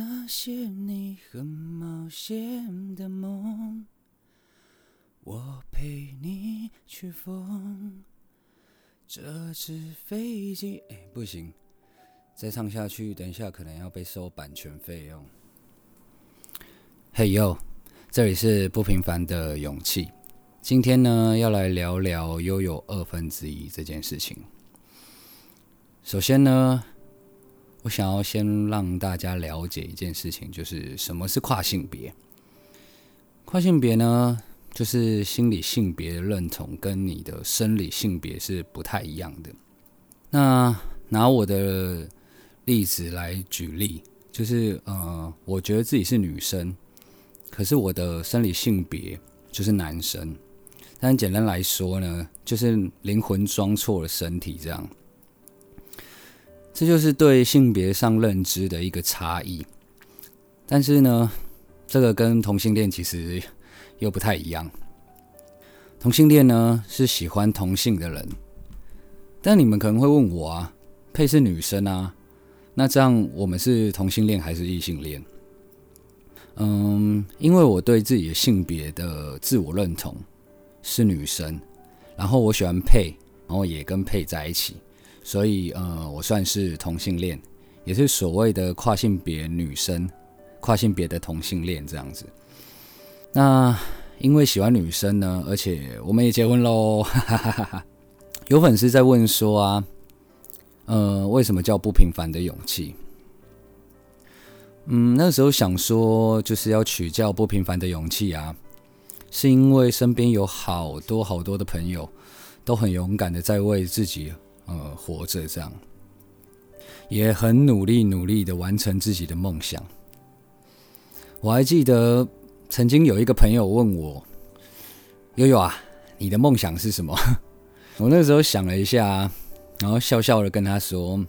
那些你很冒险的梦，我陪你去疯。这只飞机，哎，不行，再唱下去，等一下可能要被收版权费用。嘿呦，这里是不平凡的勇气。今天呢，要来聊聊拥有二分之一这件事情。首先呢。我想要先让大家了解一件事情，就是什么是跨性别。跨性别呢，就是心理性别认同跟你的生理性别是不太一样的。那拿我的例子来举例，就是呃，我觉得自己是女生，可是我的生理性别就是男生。但简单来说呢，就是灵魂装错了身体这样。这就是对性别上认知的一个差异，但是呢，这个跟同性恋其实又不太一样。同性恋呢是喜欢同性的人，但你们可能会问我啊，配是女生啊，那这样我们是同性恋还是异性恋？嗯，因为我对自己的性别的自我认同是女生，然后我喜欢配，然后也跟配在一起。所以，呃，我算是同性恋，也是所谓的跨性别女生，跨性别的同性恋这样子。那因为喜欢女生呢，而且我们也结婚喽。有粉丝在问说啊，呃，为什么叫不平凡的勇气？嗯，那时候想说就是要取叫不平凡的勇气啊，是因为身边有好多好多的朋友都很勇敢的在为自己。呃，活着这样，也很努力努力的完成自己的梦想。我还记得曾经有一个朋友问我：“悠悠啊，你的梦想是什么？” 我那时候想了一下，然后笑笑的跟他说：“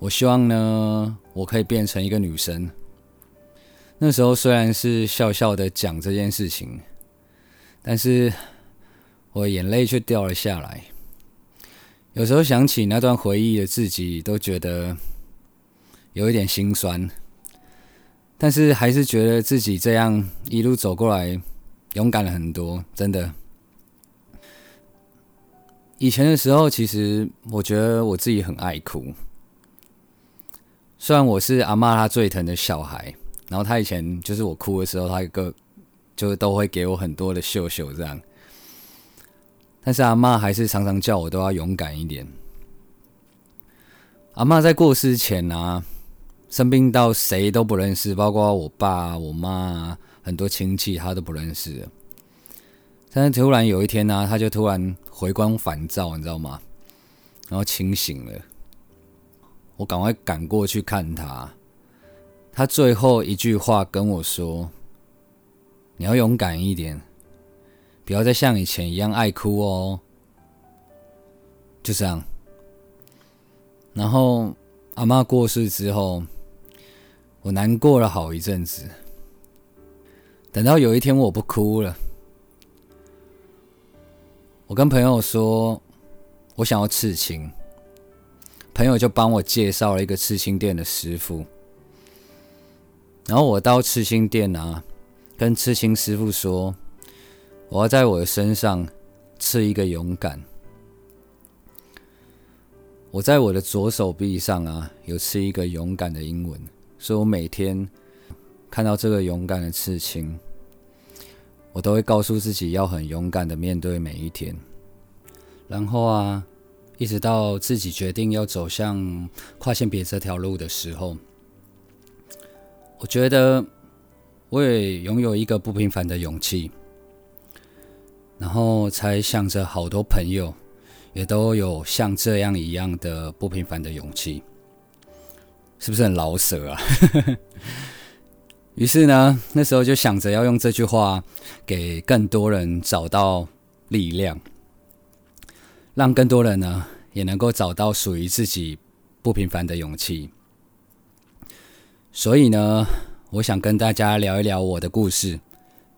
我希望呢，我可以变成一个女生。”那时候虽然是笑笑的讲这件事情，但是我眼泪却掉了下来。有时候想起那段回忆的自己，都觉得有一点心酸，但是还是觉得自己这样一路走过来，勇敢了很多。真的，以前的时候，其实我觉得我自己很爱哭。虽然我是阿妈她最疼的小孩，然后她以前就是我哭的时候，她一个就都会给我很多的秀秀这样。但是阿妈还是常常叫我都要勇敢一点。阿妈在过世前啊，生病到谁都不认识，包括我爸、我妈、很多亲戚，他都不认识。但是突然有一天呢，他就突然回光返照，你知道吗？然后清醒了。我赶快赶过去看他。他最后一句话跟我说：“你要勇敢一点。”不要再像以前一样爱哭哦，就这样。然后阿妈过世之后，我难过了好一阵子。等到有一天我不哭了，我跟朋友说，我想要刺青，朋友就帮我介绍了一个刺青店的师傅。然后我到刺青店啊，跟刺青师傅说。我要在我的身上刺一个勇敢。我在我的左手臂上啊，有刺一个勇敢的英文，所以我每天看到这个勇敢的刺青，我都会告诉自己要很勇敢的面对每一天。然后啊，一直到自己决定要走向跨性别这条路的时候，我觉得我也拥有一个不平凡的勇气。然后才想着好多朋友也都有像这样一样的不平凡的勇气，是不是很老舍啊？于是呢，那时候就想着要用这句话给更多人找到力量，让更多人呢也能够找到属于自己不平凡的勇气。所以呢，我想跟大家聊一聊我的故事。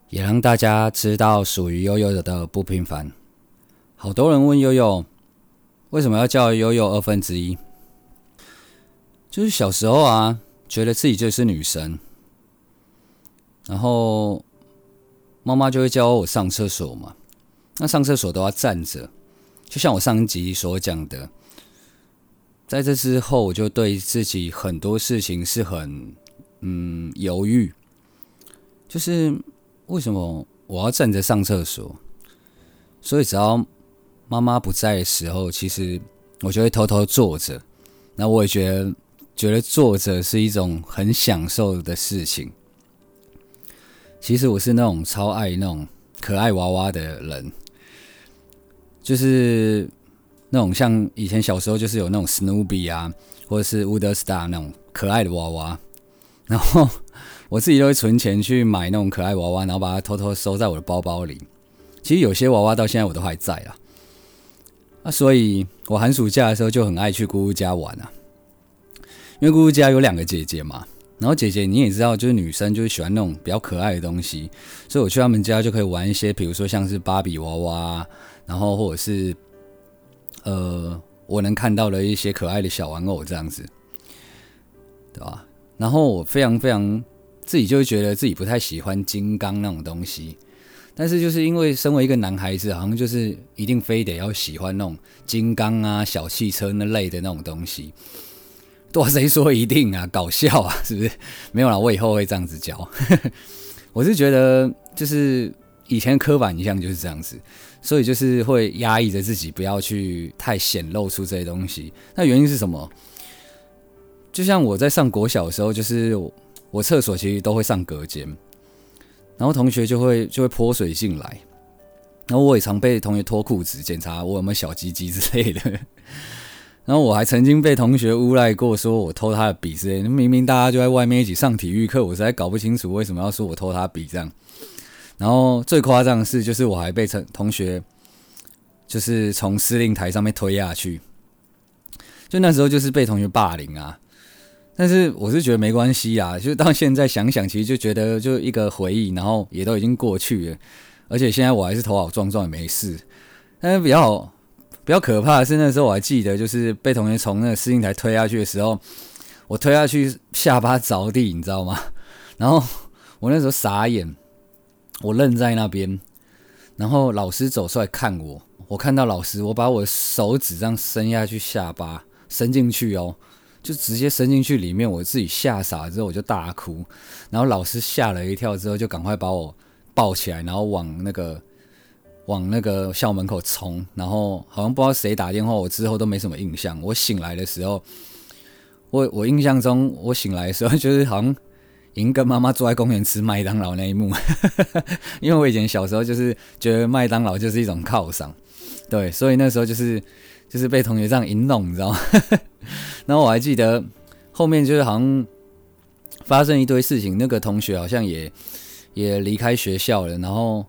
也让大家知道属于悠悠的不平凡。好多人问悠悠，为什么要叫悠悠二分之一？就是小时候啊，觉得自己就是女生，然后妈妈就会教我上厕所嘛。那上厕所都要站着，就像我上一集所讲的，在这之后，我就对自己很多事情是很嗯犹豫，就是为什么我要站着上厕所？所以只要妈妈不在的时候，其实我就会偷偷坐着。那我也觉得，觉得坐着是一种很享受的事情。其实我是那种超爱那种可爱娃娃的人，就是那种像以前小时候就是有那种 Snoopy 啊，或者是 Wood Star 那种可爱的娃娃，然后我自己都会存钱去买那种可爱娃娃，然后把它偷偷收在我的包包里。其实有些娃娃到现在我都还在啊。那所以，我寒暑假的时候就很爱去姑姑家玩啊，因为姑姑家有两个姐姐嘛。然后姐姐你也知道，就是女生就是喜欢那种比较可爱的东西，所以我去他们家就可以玩一些，比如说像是芭比娃娃，然后或者是呃我能看到的一些可爱的小玩偶这样子，对吧？然后我非常非常自己就会觉得自己不太喜欢金刚那种东西。但是就是因为身为一个男孩子，好像就是一定非得要喜欢那种金刚啊、小汽车那类的那种东西。多，谁说一定啊？搞笑啊，是不是？没有啦，我以后会这样子教。我是觉得，就是以前刻板印象就是这样子，所以就是会压抑着自己，不要去太显露出这些东西。那原因是什么？就像我在上国小的时候，就是我厕所其实都会上隔间。然后同学就会就会泼水进来，然后我也常被同学脱裤子检查我有没有小鸡鸡之类的。然后我还曾经被同学诬赖过，说我偷他的笔之类。明明大家就在外面一起上体育课，我实在搞不清楚为什么要说我偷他笔这样。然后最夸张的是，就是我还被同同学就是从司令台上面推下去，就那时候就是被同学霸凌啊。但是我是觉得没关系啊，就到现在想想，其实就觉得就一个回忆，然后也都已经过去了。而且现在我还是头好壮壮，也没事。但是比较比较可怕的是，那时候我还记得，就是被同学从那个司令台推下去的时候，我推下去下巴着地，你知道吗？然后我那时候傻眼，我愣在那边。然后老师走出来看我，我看到老师，我把我手指这样伸下去，下巴伸进去哦。就直接伸进去里面，我自己吓傻之后我就大哭，然后老师吓了一跳之后就赶快把我抱起来，然后往那个往那个校门口冲，然后好像不知道谁打电话，我之后都没什么印象。我醒来的时候，我我印象中我醒来的时候就是好像已经跟妈妈坐在公园吃麦当劳那一幕，因为我以前小时候就是觉得麦当劳就是一种犒赏，对，所以那时候就是就是被同学这样一弄，你知道吗？然后我还记得后面就是好像发生一堆事情，那个同学好像也也离开学校了，然后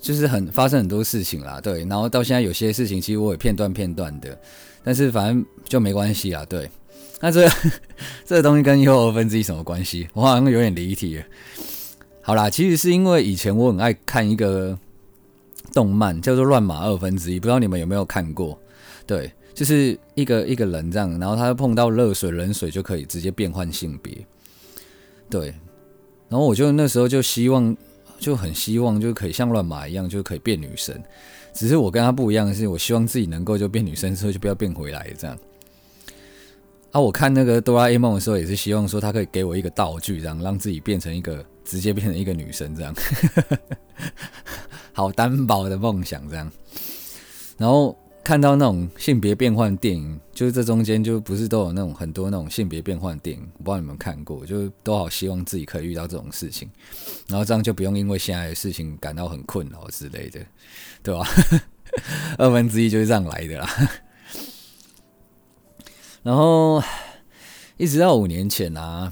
就是很发生很多事情啦，对。然后到现在有些事情其实我也片段片段的，但是反正就没关系啦，对。那这 这个东西跟优二分之一什么关系？我好像有点离题了。好啦，其实是因为以前我很爱看一个动漫叫做《乱马二分之一》，不知道你们有没有看过？对。就是一个一个人这样，然后他碰到热水、冷水就可以直接变换性别，对。然后我就那时候就希望，就很希望就可以像乱马一样，就可以变女生。只是我跟他不一样的是，我希望自己能够就变女生之后就不要变回来这样。啊，我看那个哆啦 A 梦的时候也是希望说他可以给我一个道具，这样让自己变成一个直接变成一个女生这样。好单薄的梦想这样，然后。看到那种性别变换电影，就是这中间就不是都有那种很多那种性别变换电影，我不知道你们看过，就都好希望自己可以遇到这种事情，然后这样就不用因为现在的事情感到很困扰之类的，对吧？二分之一就是这样来的啦。然后一直到五年前啊，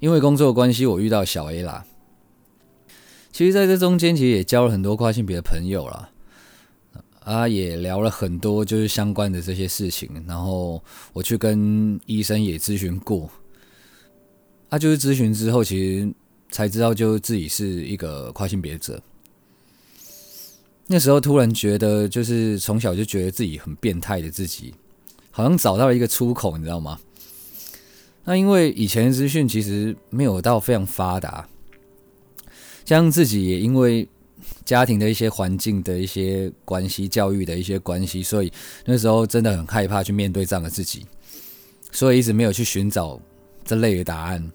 因为工作关系，我遇到小 A 啦。其实在这中间，其实也交了很多跨性别的朋友啦。啊，也聊了很多就是相关的这些事情，然后我去跟医生也咨询过，啊，就是咨询之后，其实才知道就自己是一个跨性别者。那时候突然觉得，就是从小就觉得自己很变态的自己，好像找到了一个出口，你知道吗？那因为以前资讯其实没有到非常发达，加上自己也因为家庭的一些环境的一些关系、教育的一些关系，所以那时候真的很害怕去面对这样的自己，所以一直没有去寻找这类的答案。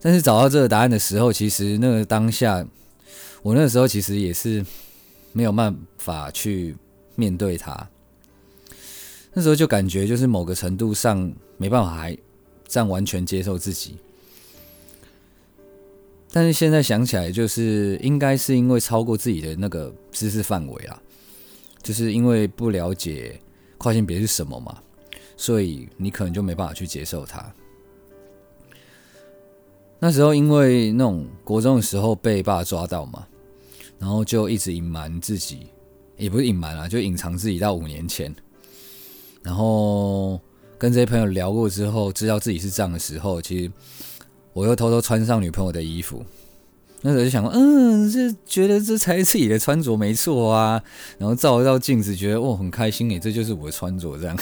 但是找到这个答案的时候，其实那个当下，我那时候其实也是没有办法去面对它。那时候就感觉就是某个程度上没办法还。这样完全接受自己，但是现在想起来，就是应该是因为超过自己的那个知识范围啦，就是因为不了解跨性别是什么嘛，所以你可能就没办法去接受它。那时候因为那种国中的时候被爸抓到嘛，然后就一直隐瞒自己，也不是隐瞒啊，就隐藏自己到五年前，然后。跟这些朋友聊过之后，知道自己是这样的时候，其实我又偷偷穿上女朋友的衣服。那时候就想，嗯，这觉得这才是自己的穿着没错啊。然后照一照镜子，觉得哦很开心诶，这就是我的穿着这样。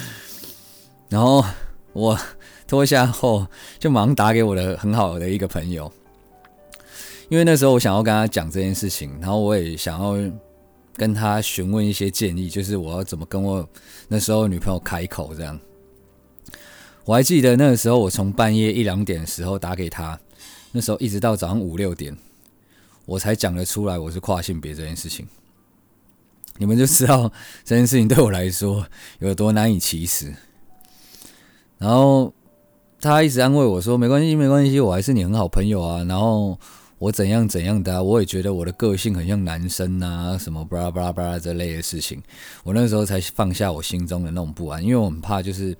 然后我脱下后，就马上打给我的很好的一个朋友，因为那时候我想要跟他讲这件事情，然后我也想要。跟他询问一些建议，就是我要怎么跟我那时候女朋友开口这样。我还记得那个时候，我从半夜一两点的时候打给他，那时候一直到早上五六点，我才讲得出来我是跨性别这件事情。你们就知道这件事情对我来说有多难以启齿。然后他一直安慰我说：“没关系，没关系，我还是你很好朋友啊。”然后。我怎样怎样的啊，我也觉得我的个性很像男生啊，什么巴拉巴拉巴拉这类的事情，我那时候才放下我心中的那种不安，因为我很怕就是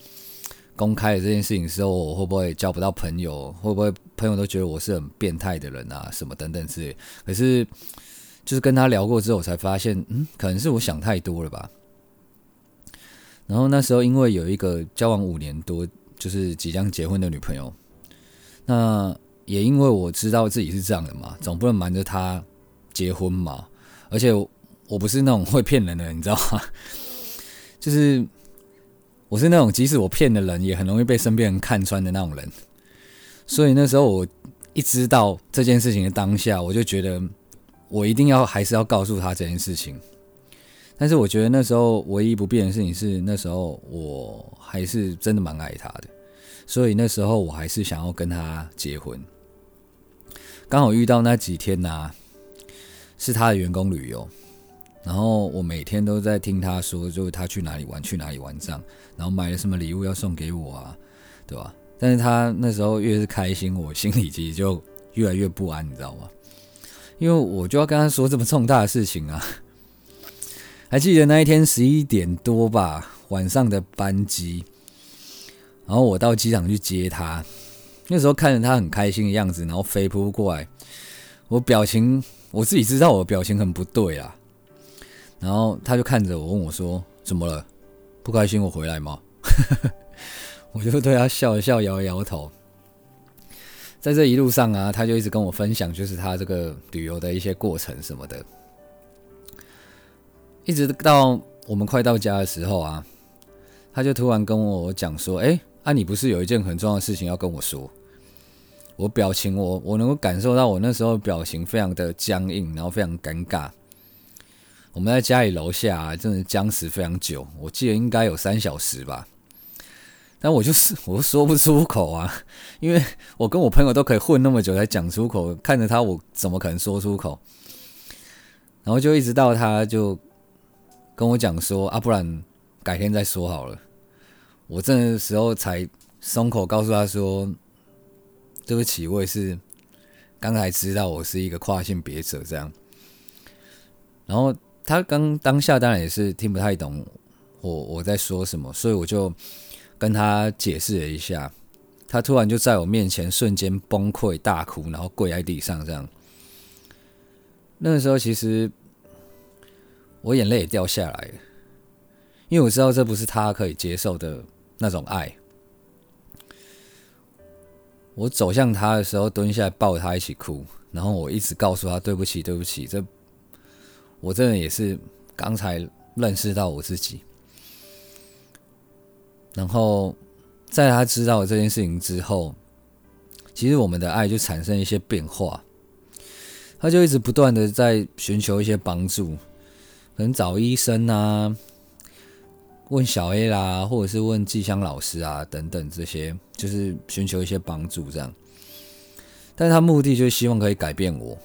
公开了这件事情之后，我会不会交不到朋友，会不会朋友都觉得我是很变态的人啊，什么等等之类。可是就是跟他聊过之后，我才发现，嗯，可能是我想太多了吧。然后那时候因为有一个交往五年多，就是即将结婚的女朋友，那。也因为我知道自己是这样的嘛，总不能瞒着他结婚嘛。而且我不是那种会骗人的，你知道吗？就是我是那种即使我骗的人，也很容易被身边人看穿的那种人。所以那时候我一知道这件事情的当下，我就觉得我一定要还是要告诉他这件事情。但是我觉得那时候唯一不变的事情是，那时候我还是真的蛮爱他的，所以那时候我还是想要跟他结婚。刚好遇到那几天呐，是他的员工旅游，然后我每天都在听他说，就是他去哪里玩，去哪里玩这样，然后买了什么礼物要送给我啊，对吧？但是他那时候越是开心，我心里其实就越来越不安，你知道吗？因为我就要跟他说这么重大的事情啊。还记得那一天十一点多吧，晚上的班机，然后我到机场去接他。那时候看着他很开心的样子，然后飞扑过来，我表情我自己知道我表情很不对啊。然后他就看着我问我说：“怎么了？不开心我回来吗？” 我就对他笑一笑，摇了摇头。在这一路上啊，他就一直跟我分享，就是他这个旅游的一些过程什么的。一直到我们快到家的时候啊，他就突然跟我讲说：“哎，啊，你不是有一件很重要的事情要跟我说？”我表情，我我能够感受到我那时候表情非常的僵硬，然后非常尴尬。我们在家里楼下，真的僵持非常久，我记得应该有三小时吧。但我就是 我说不出口啊，因为我跟我朋友都可以混那么久才讲出口，看着他我怎么可能说出口？然后就一直到他就跟我讲说啊，不然改天再说好了。我这个时候才松口，告诉他说。对不起，我也是刚才知道我是一个跨性别者这样，然后他刚当下当然也是听不太懂我我在说什么，所以我就跟他解释了一下，他突然就在我面前瞬间崩溃大哭，然后跪在地上这样。那个时候其实我眼泪也掉下来，因为我知道这不是他可以接受的那种爱。我走向他的时候，蹲下来抱他一起哭，然后我一直告诉他对不起，对不起。这我真的也是刚才认识到我自己。然后在他知道这件事情之后，其实我们的爱就产生一些变化。他就一直不断的在寻求一些帮助，可能找医生啊，问小 A 啦，或者是问季香老师啊等等这些，就是寻求一些帮助这样。但是他目的就是希望可以改变我，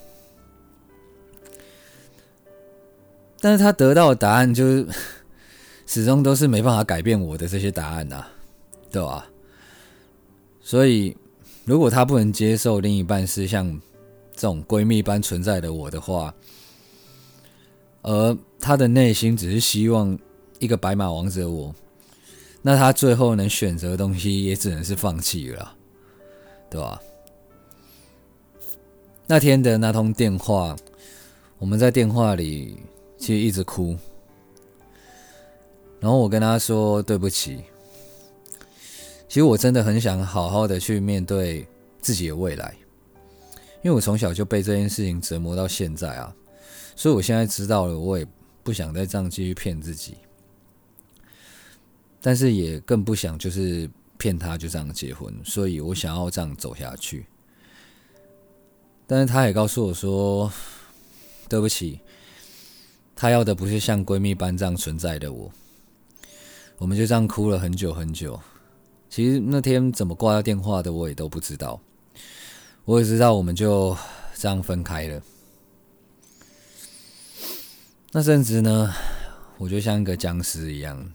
但是他得到的答案就是 始终都是没办法改变我的这些答案呐，对吧？所以如果他不能接受另一半是像。这种闺蜜般存在的我的话，而他的内心只是希望一个白马王子的我，那他最后能选择的东西也只能是放弃了，对吧？那天的那通电话，我们在电话里其实一直哭，然后我跟她说对不起，其实我真的很想好好的去面对自己的未来。因为我从小就被这件事情折磨到现在啊，所以我现在知道了，我也不想再这样继续骗自己，但是也更不想就是骗他就这样结婚，所以我想要这样走下去。但是他也告诉我说，对不起，他要的不是像闺蜜般这样存在的我。我们就这样哭了很久很久，其实那天怎么挂掉电话的我也都不知道。我也知道，我们就这样分开了。那阵子呢，我就像一个僵尸一样，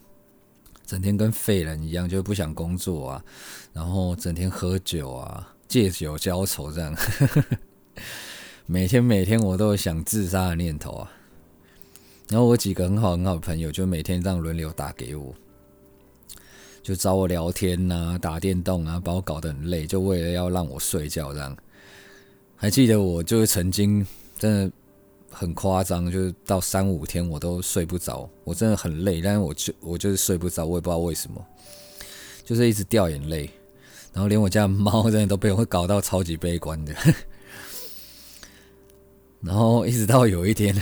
整天跟废人一样，就不想工作啊，然后整天喝酒啊，借酒浇愁这样。每天每天我都有想自杀的念头啊。然后我几个很好很好的朋友，就每天这样轮流打给我。就找我聊天呐，打电动啊，把我搞得很累，就为了要让我睡觉这样。还记得我就是曾经真的很夸张，就是到三五天我都睡不着，我真的很累，但是我就我就是睡不着，我也不知道为什么，就是一直掉眼泪，然后连我家猫真的都被我搞到超级悲观的。然后一直到有一天，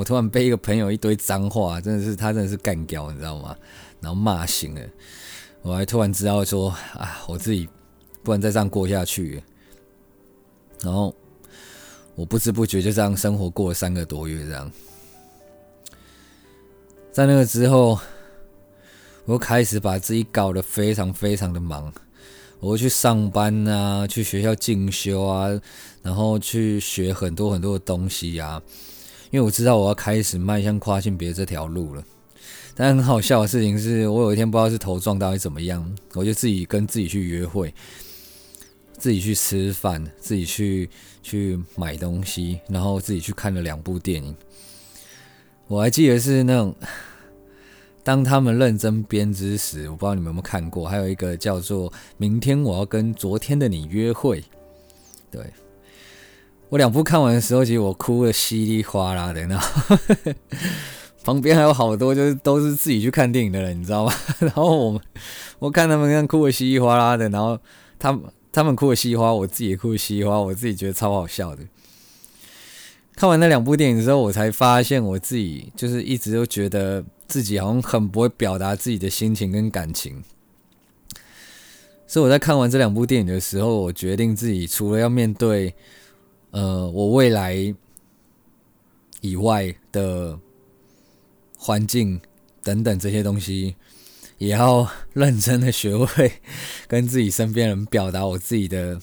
我突然被一个朋友一堆脏话，真的是他真的是干掉，你知道吗？然后骂醒了。我还突然知道说啊，我自己不能再这样过下去。然后我不知不觉就这样生活过了三个多月，这样。在那个之后，我开始把自己搞得非常非常的忙。我去上班啊，去学校进修啊，然后去学很多很多的东西啊。因为我知道我要开始迈向跨性别这条路了。但很好笑的事情是，我有一天不知道是头撞到还是怎么样，我就自己跟自己去约会，自己去吃饭，自己去去买东西，然后自己去看了两部电影。我还记得是那种当他们认真编织时，我不知道你们有没有看过，还有一个叫做《明天我要跟昨天的你约会》。对我两部看完的时候，其实我哭的稀里哗啦的，然后。旁边还有好多，就是都是自己去看电影的人，你知道吗？然后我们，我看他们样哭的稀里哗啦的，然后他们他们哭的稀里哗，我自己也哭的稀里哗，我自己觉得超好笑的。看完那两部电影之后，我才发现我自己就是一直都觉得自己好像很不会表达自己的心情跟感情。所以我在看完这两部电影的时候，我决定自己除了要面对呃我未来以外的。环境等等这些东西，也要认真的学会跟自己身边人表达我自己的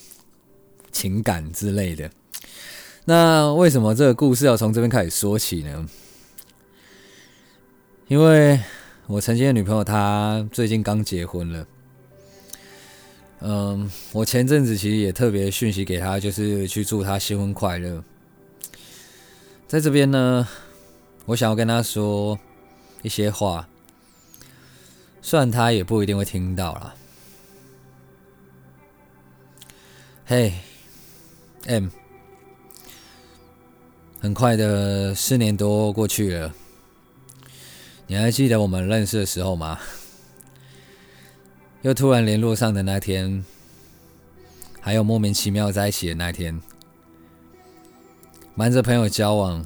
情感之类的。那为什么这个故事要从这边开始说起呢？因为我曾经的女朋友她最近刚结婚了。嗯，我前阵子其实也特别讯息给他，就是去祝他新婚快乐。在这边呢，我想要跟他说。一些话，虽然他也不一定会听到了。嘿，M，很快的四年多过去了，你还记得我们认识的时候吗？又突然联络上的那天，还有莫名其妙在一起的那天，瞒着朋友交往。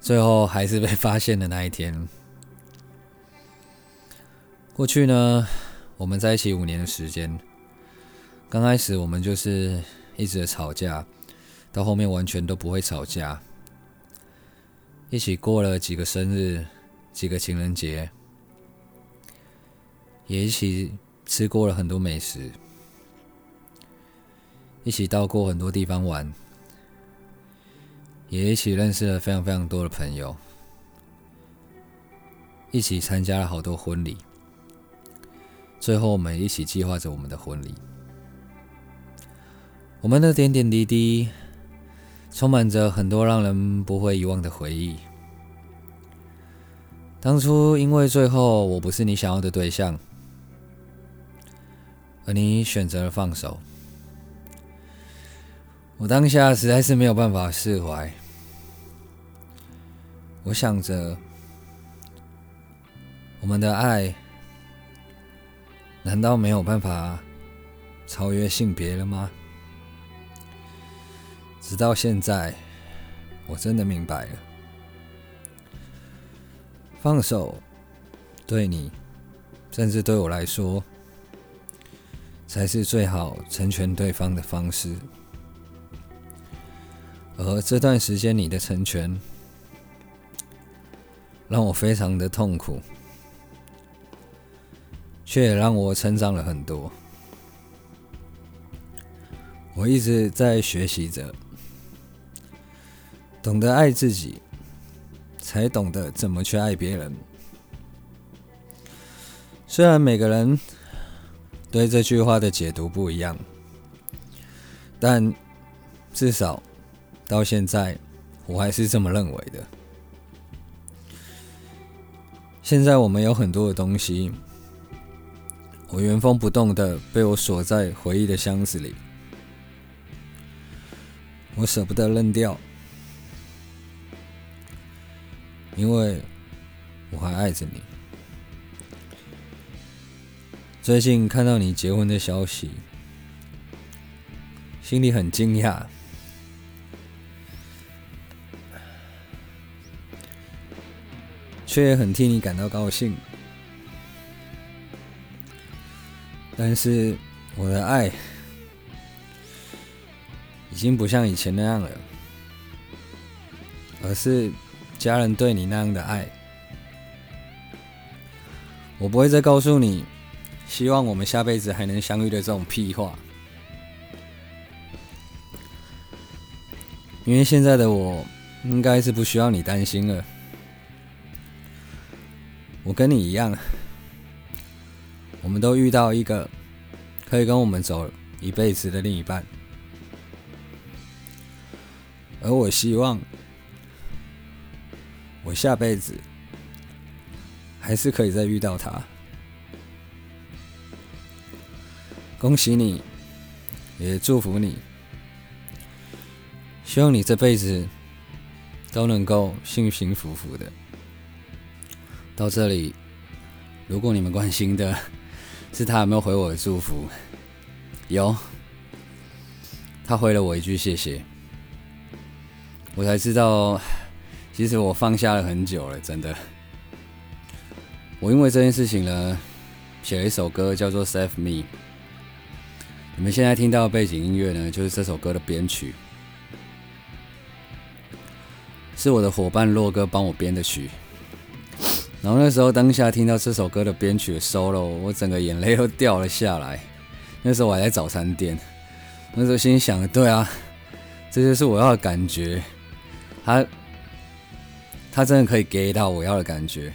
最后还是被发现的那一天。过去呢，我们在一起五年的时间，刚开始我们就是一直吵架，到后面完全都不会吵架，一起过了几个生日，几个情人节，也一起吃过了很多美食，一起到过很多地方玩，也一起认识了非常非常多的朋友。一起参加了好多婚礼，最后我们一起计划着我们的婚礼。我们的点点滴滴，充满着很多让人不会遗忘的回忆。当初因为最后我不是你想要的对象，而你选择了放手，我当下实在是没有办法释怀。我想着。我们的爱难道没有办法超越性别了吗？直到现在，我真的明白了，放手对你，甚至对我来说，才是最好成全对方的方式。而这段时间你的成全，让我非常的痛苦。却也让我成长了很多。我一直在学习着，懂得爱自己，才懂得怎么去爱别人。虽然每个人对这句话的解读不一样，但至少到现在，我还是这么认为的。现在我们有很多的东西。我原封不动的被我锁在回忆的箱子里，我舍不得扔掉，因为我还爱着你。最近看到你结婚的消息，心里很惊讶，却也很替你感到高兴。但是我的爱已经不像以前那样了，而是家人对你那样的爱。我不会再告诉你，希望我们下辈子还能相遇的这种屁话，因为现在的我应该是不需要你担心了。我跟你一样。我们都遇到一个可以跟我们走一辈子的另一半，而我希望我下辈子还是可以再遇到他。恭喜你，也祝福你，希望你这辈子都能够幸幸福福的。到这里，如果你们关心的。是他有没有回我的祝福？有，他回了我一句谢谢，我才知道，其实我放下了很久了，真的。我因为这件事情呢，写了一首歌，叫做《Save Me》。你们现在听到的背景音乐呢，就是这首歌的编曲，是我的伙伴洛哥帮我编的曲。然后那时候当下听到这首歌的编曲的 solo，我整个眼泪都掉了下来。那时候我还在早餐店，那时候心想：对啊，这就是我要的感觉。他他真的可以给到我要的感觉。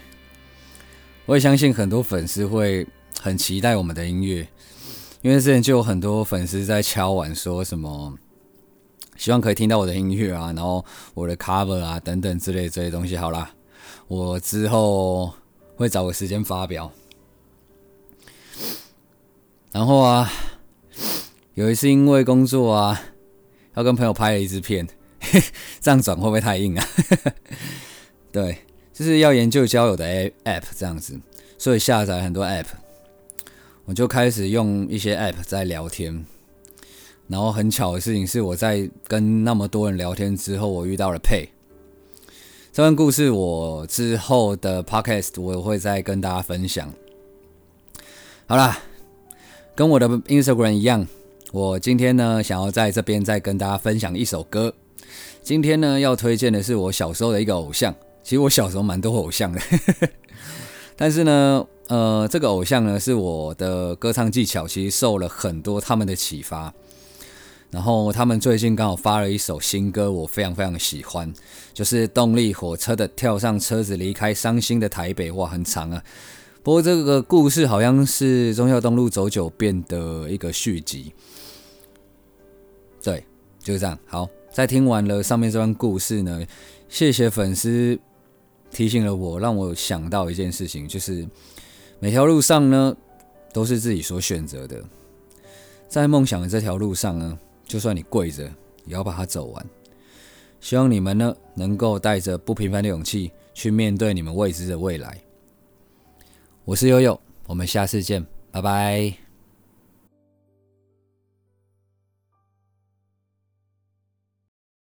我也相信很多粉丝会很期待我们的音乐，因为之前就有很多粉丝在敲碗说什么，希望可以听到我的音乐啊，然后我的 cover 啊等等之类这些东西。好啦。我之后会找个时间发表。然后啊，有一次因为工作啊，要跟朋友拍了一支片，这样转会不会太硬啊？对，就是要研究交友的 app 这样子，所以下载很多 app，我就开始用一些 app 在聊天。然后很巧的事情是，我在跟那么多人聊天之后，我遇到了佩。这段故事我之后的 podcast 我会再跟大家分享。好啦，跟我的 Instagram 一样，我今天呢想要在这边再跟大家分享一首歌。今天呢要推荐的是我小时候的一个偶像，其实我小时候蛮多偶像的，但是呢，呃，这个偶像呢是我的歌唱技巧其实受了很多他们的启发。然后他们最近刚好发了一首新歌，我非常非常喜欢，就是动力火车的《跳上车子离开伤心的台北》。哇，很长啊！不过这个故事好像是忠孝东路走九遍的一个续集。对，就是这样。好，在听完了上面这段故事呢，谢谢粉丝提醒了我，让我想到一件事情，就是每条路上呢都是自己所选择的，在梦想的这条路上呢。就算你跪着，也要把它走完。希望你们呢，能够带着不平凡的勇气去面对你们未知的未来。我是悠悠，我们下次见，拜拜。